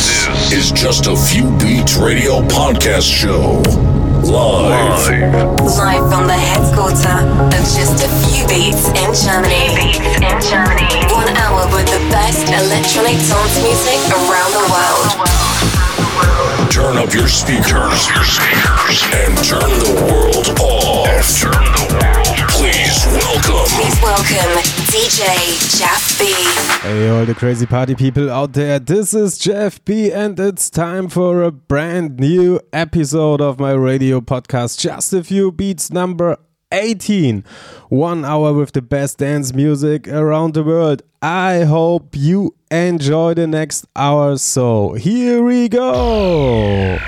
This is just a few beats radio podcast show. Live. Live from the headquarters of Just a Few Beats in Germany. Beats in Germany. One hour with the best electronic dance music around the world. Turn up your speakers. Your speakers. And turn the world off. turn the world. Please welcome. Please welcome DJ Jeff B. Hey, all the crazy party people out there. This is Jeff B, and it's time for a brand new episode of my radio podcast, Just a Few Beats number 18. One hour with the best dance music around the world. I hope you enjoy the next hour. So, here we go.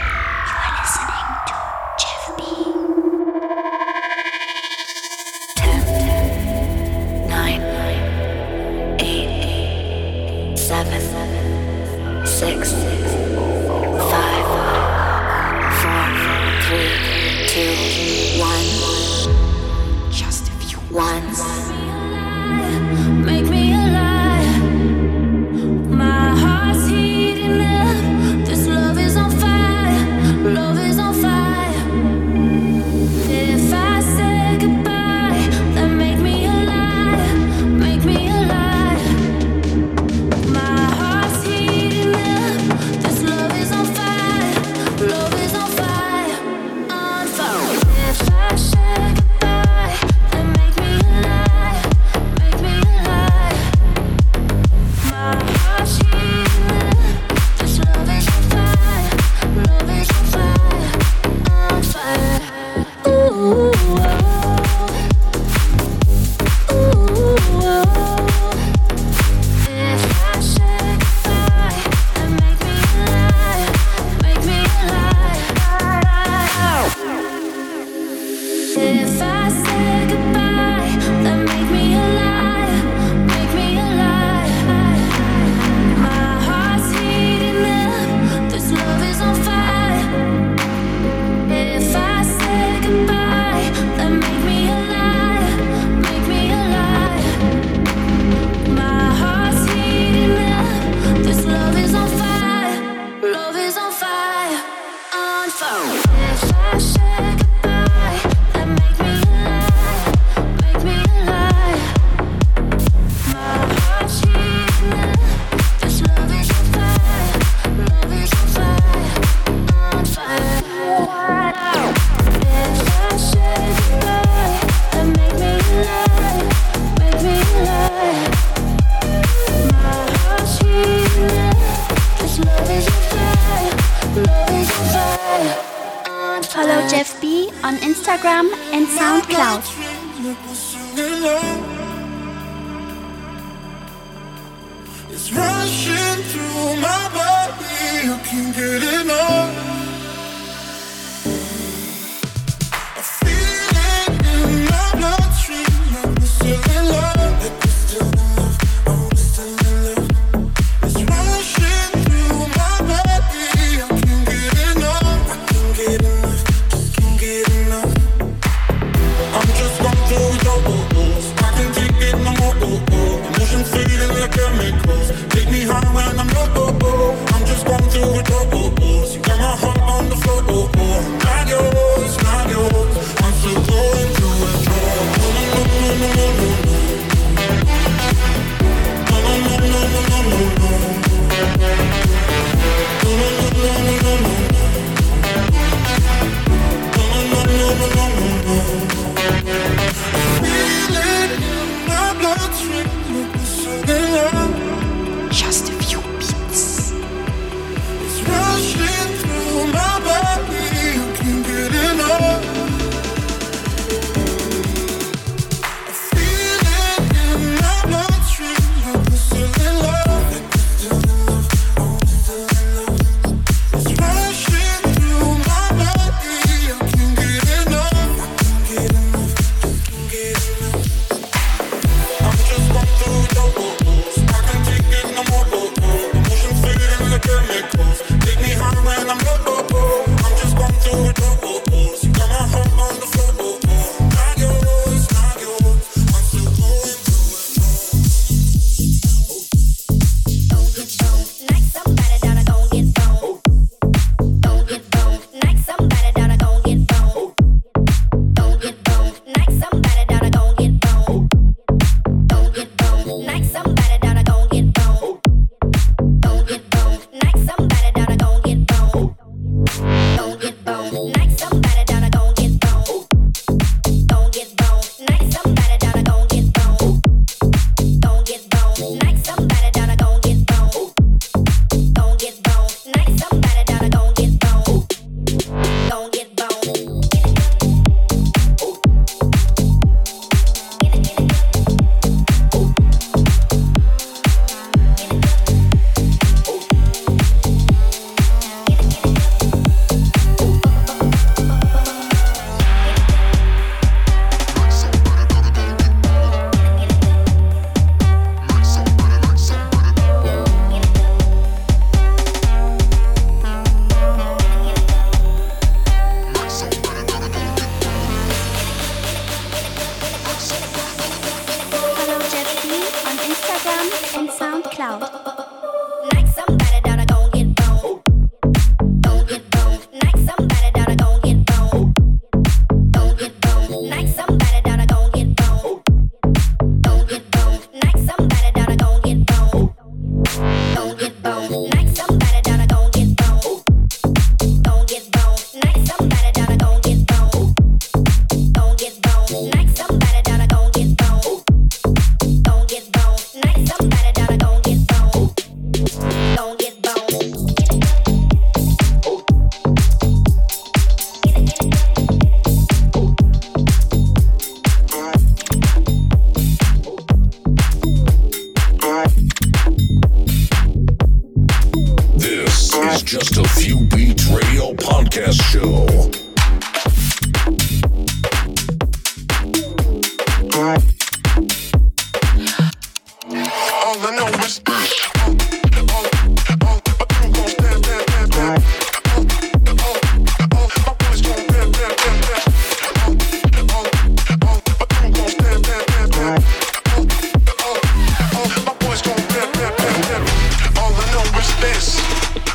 this.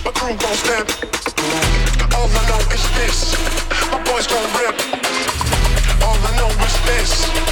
My crew gon' step. All I know is this. My boys gon' rip. All I know is this.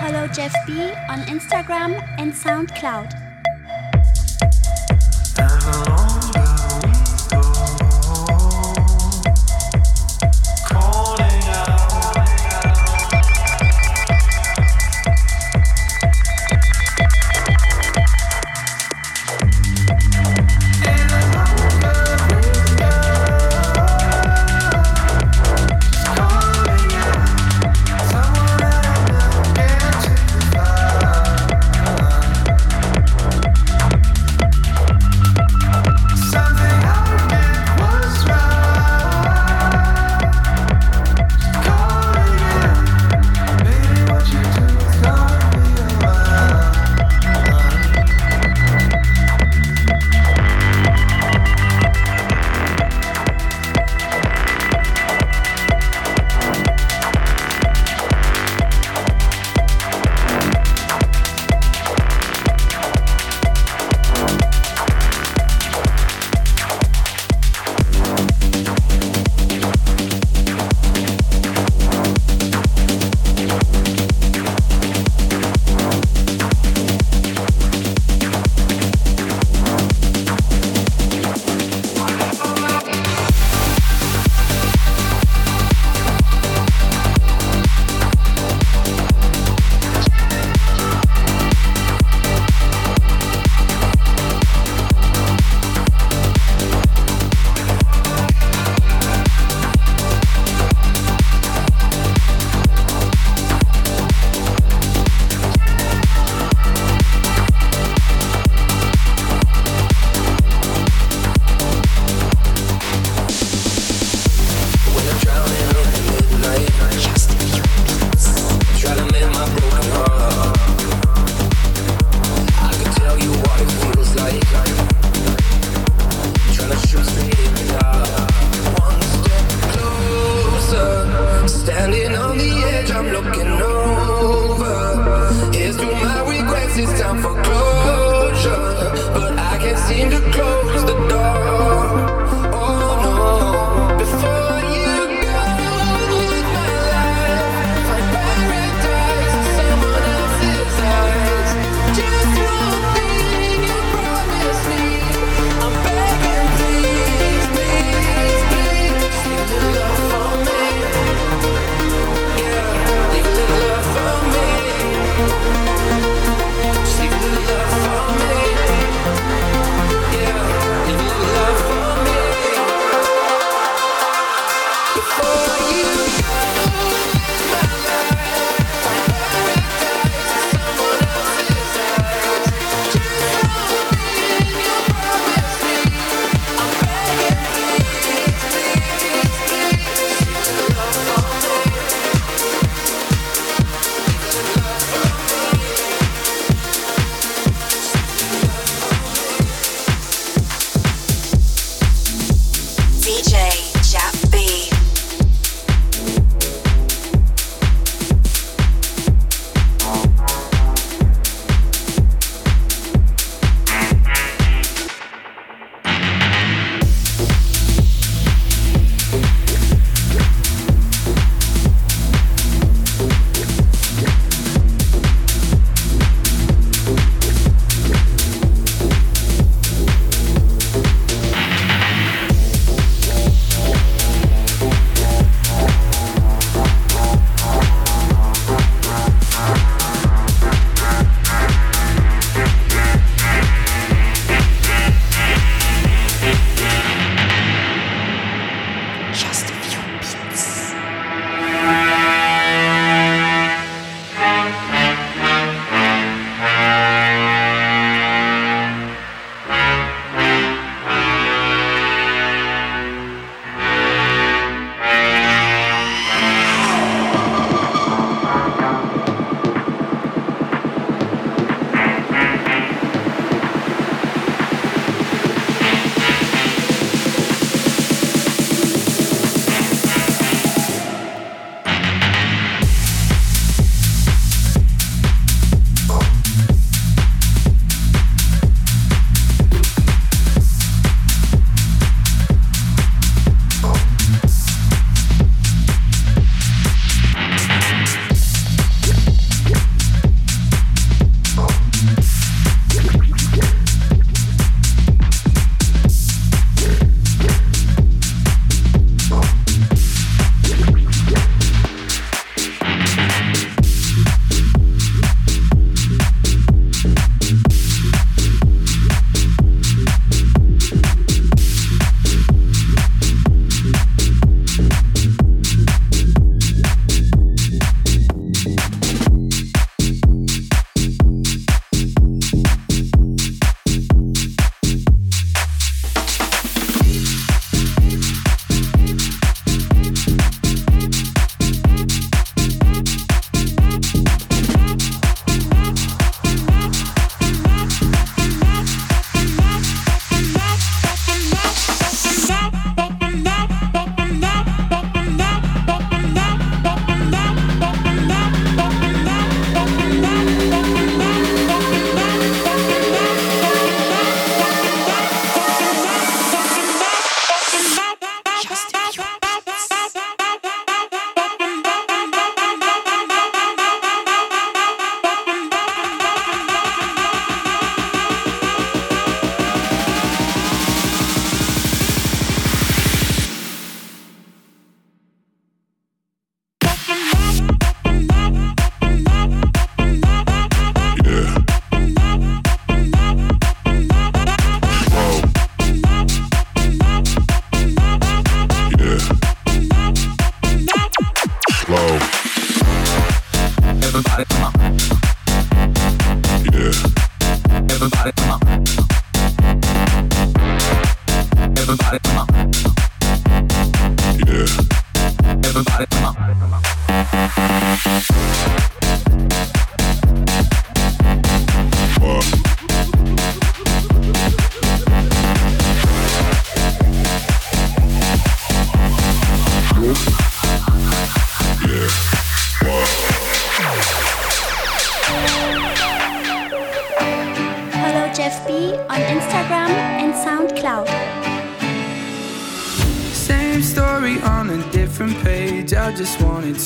Follow Jeff B on Instagram and SoundCloud.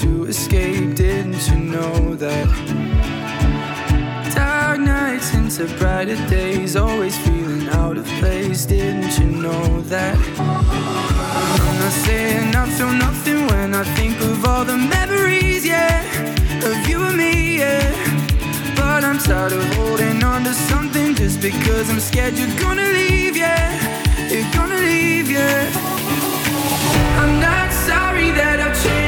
to escape. Didn't you know that? Dark nights into brighter days, always feeling out of place. Didn't you know that? I'm not saying I feel nothing when I think of all the memories, yeah, of you and me, yeah. But I'm tired of holding on to something just because I'm scared you're gonna leave, yeah. You're gonna leave, yeah. I'm not sorry that I. changed.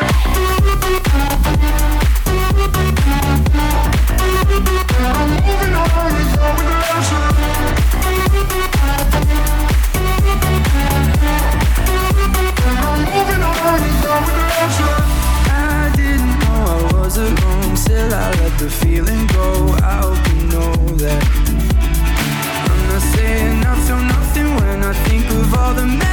the the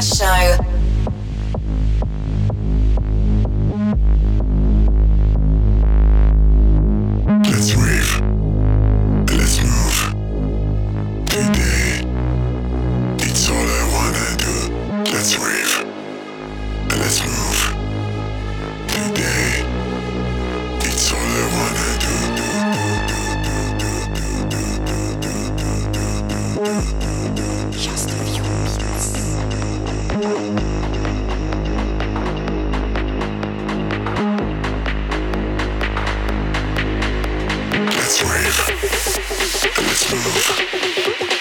Show. Let's move.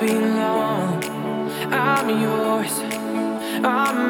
belong. I'm yours. I'm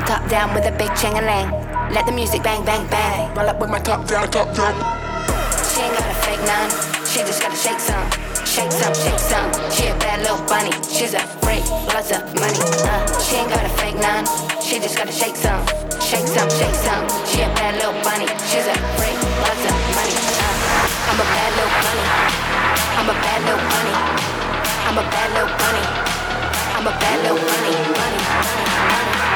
my top down with a big ching a lang. Let the music bang, bang, bang. Roll up with my top down, top down. She ain't got a fake none, she just gotta shake some. Shake some, shake some. She a bad little bunny, she's a freak, lots of money. Uh, she ain't got a fake none, she just gotta shake some. Shake some, shake some. She a bad little bunny, she's a freak, lots of money. Uh, I'm a bad little bunny, I'm a bad little bunny, I'm a bad little bunny. I'm a bad little bunny, bunny, bunny, bunny.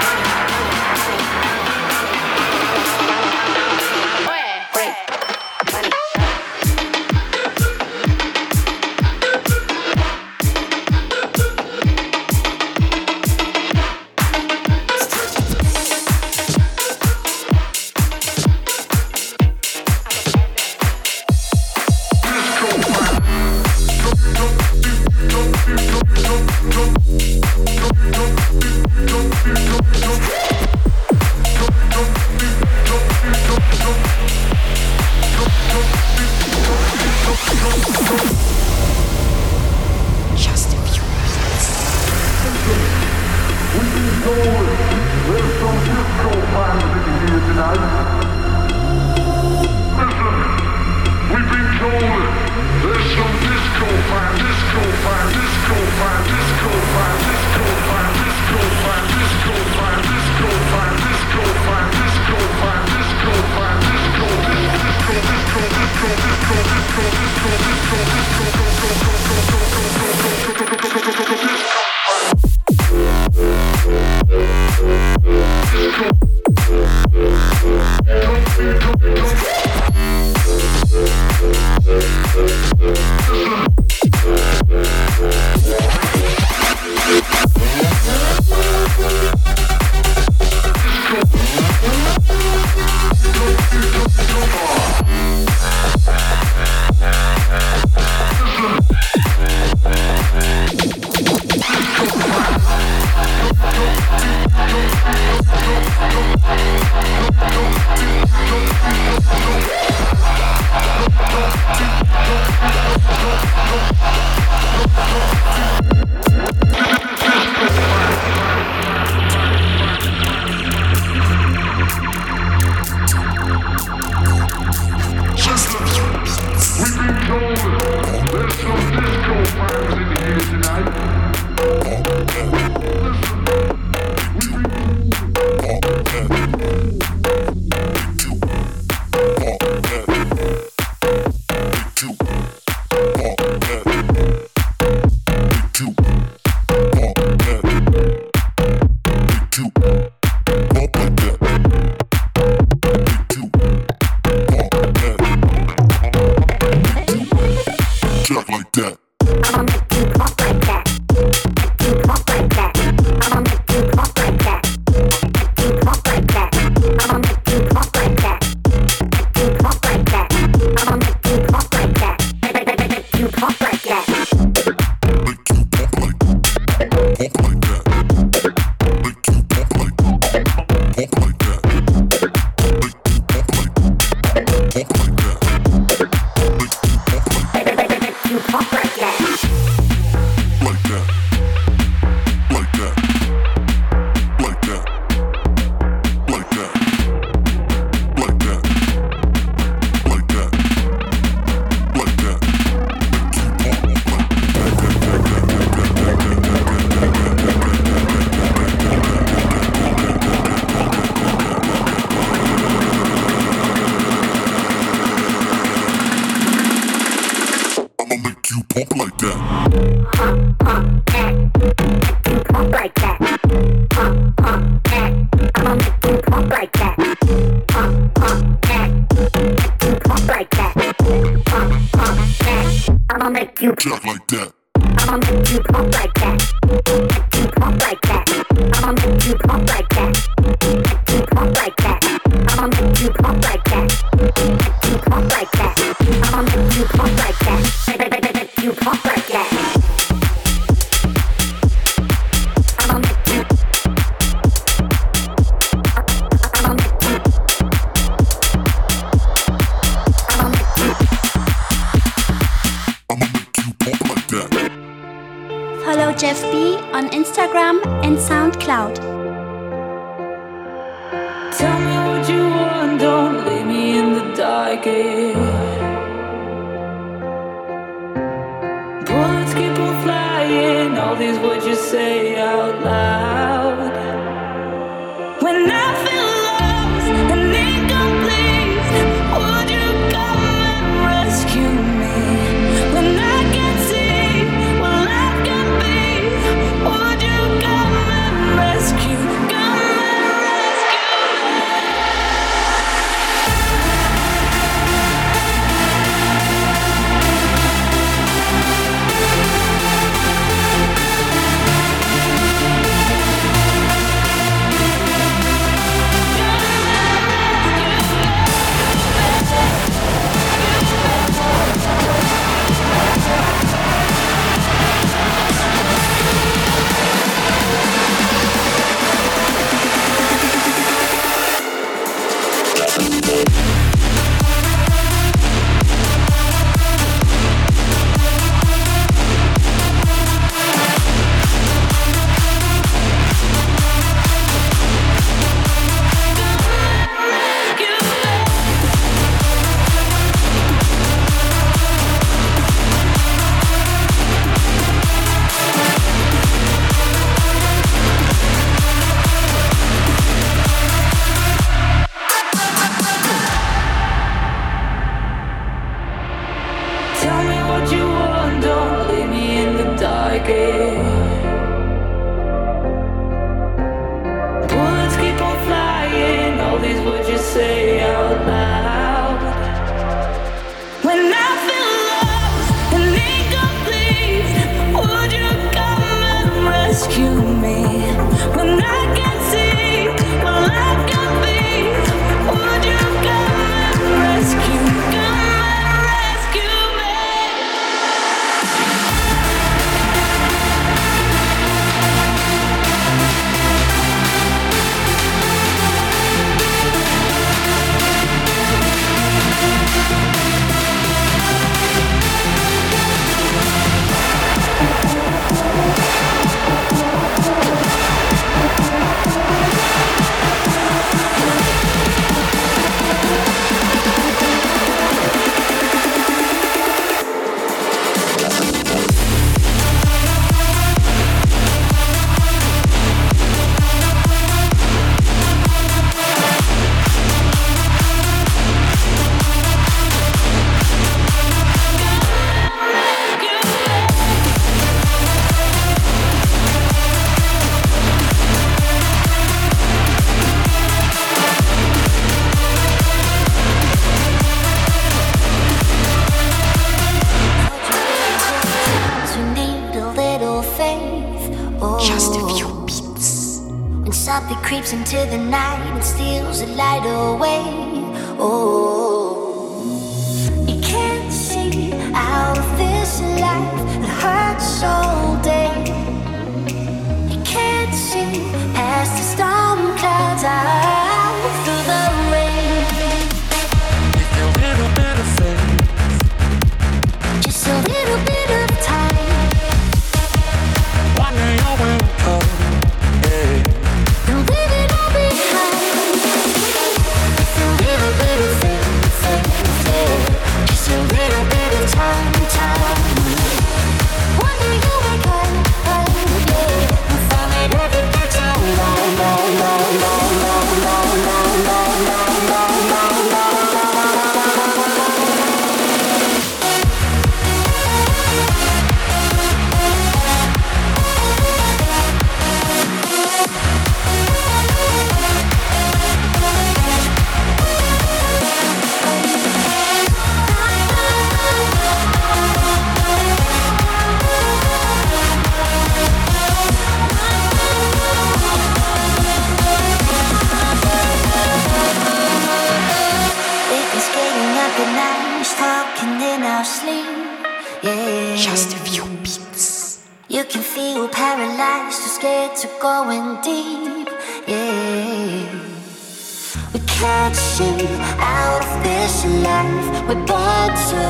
catching out of this life. We're born to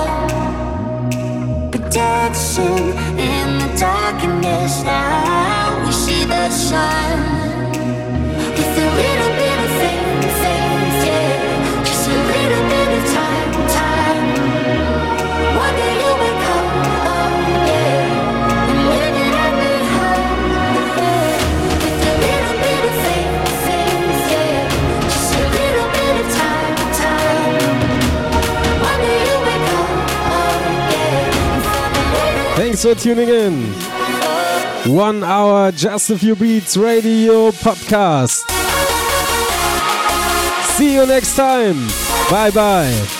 one. Protection in the darkness now. We see the sun. Thanks for tuning in. One hour, just a few beats, radio podcast. See you next time. Bye bye.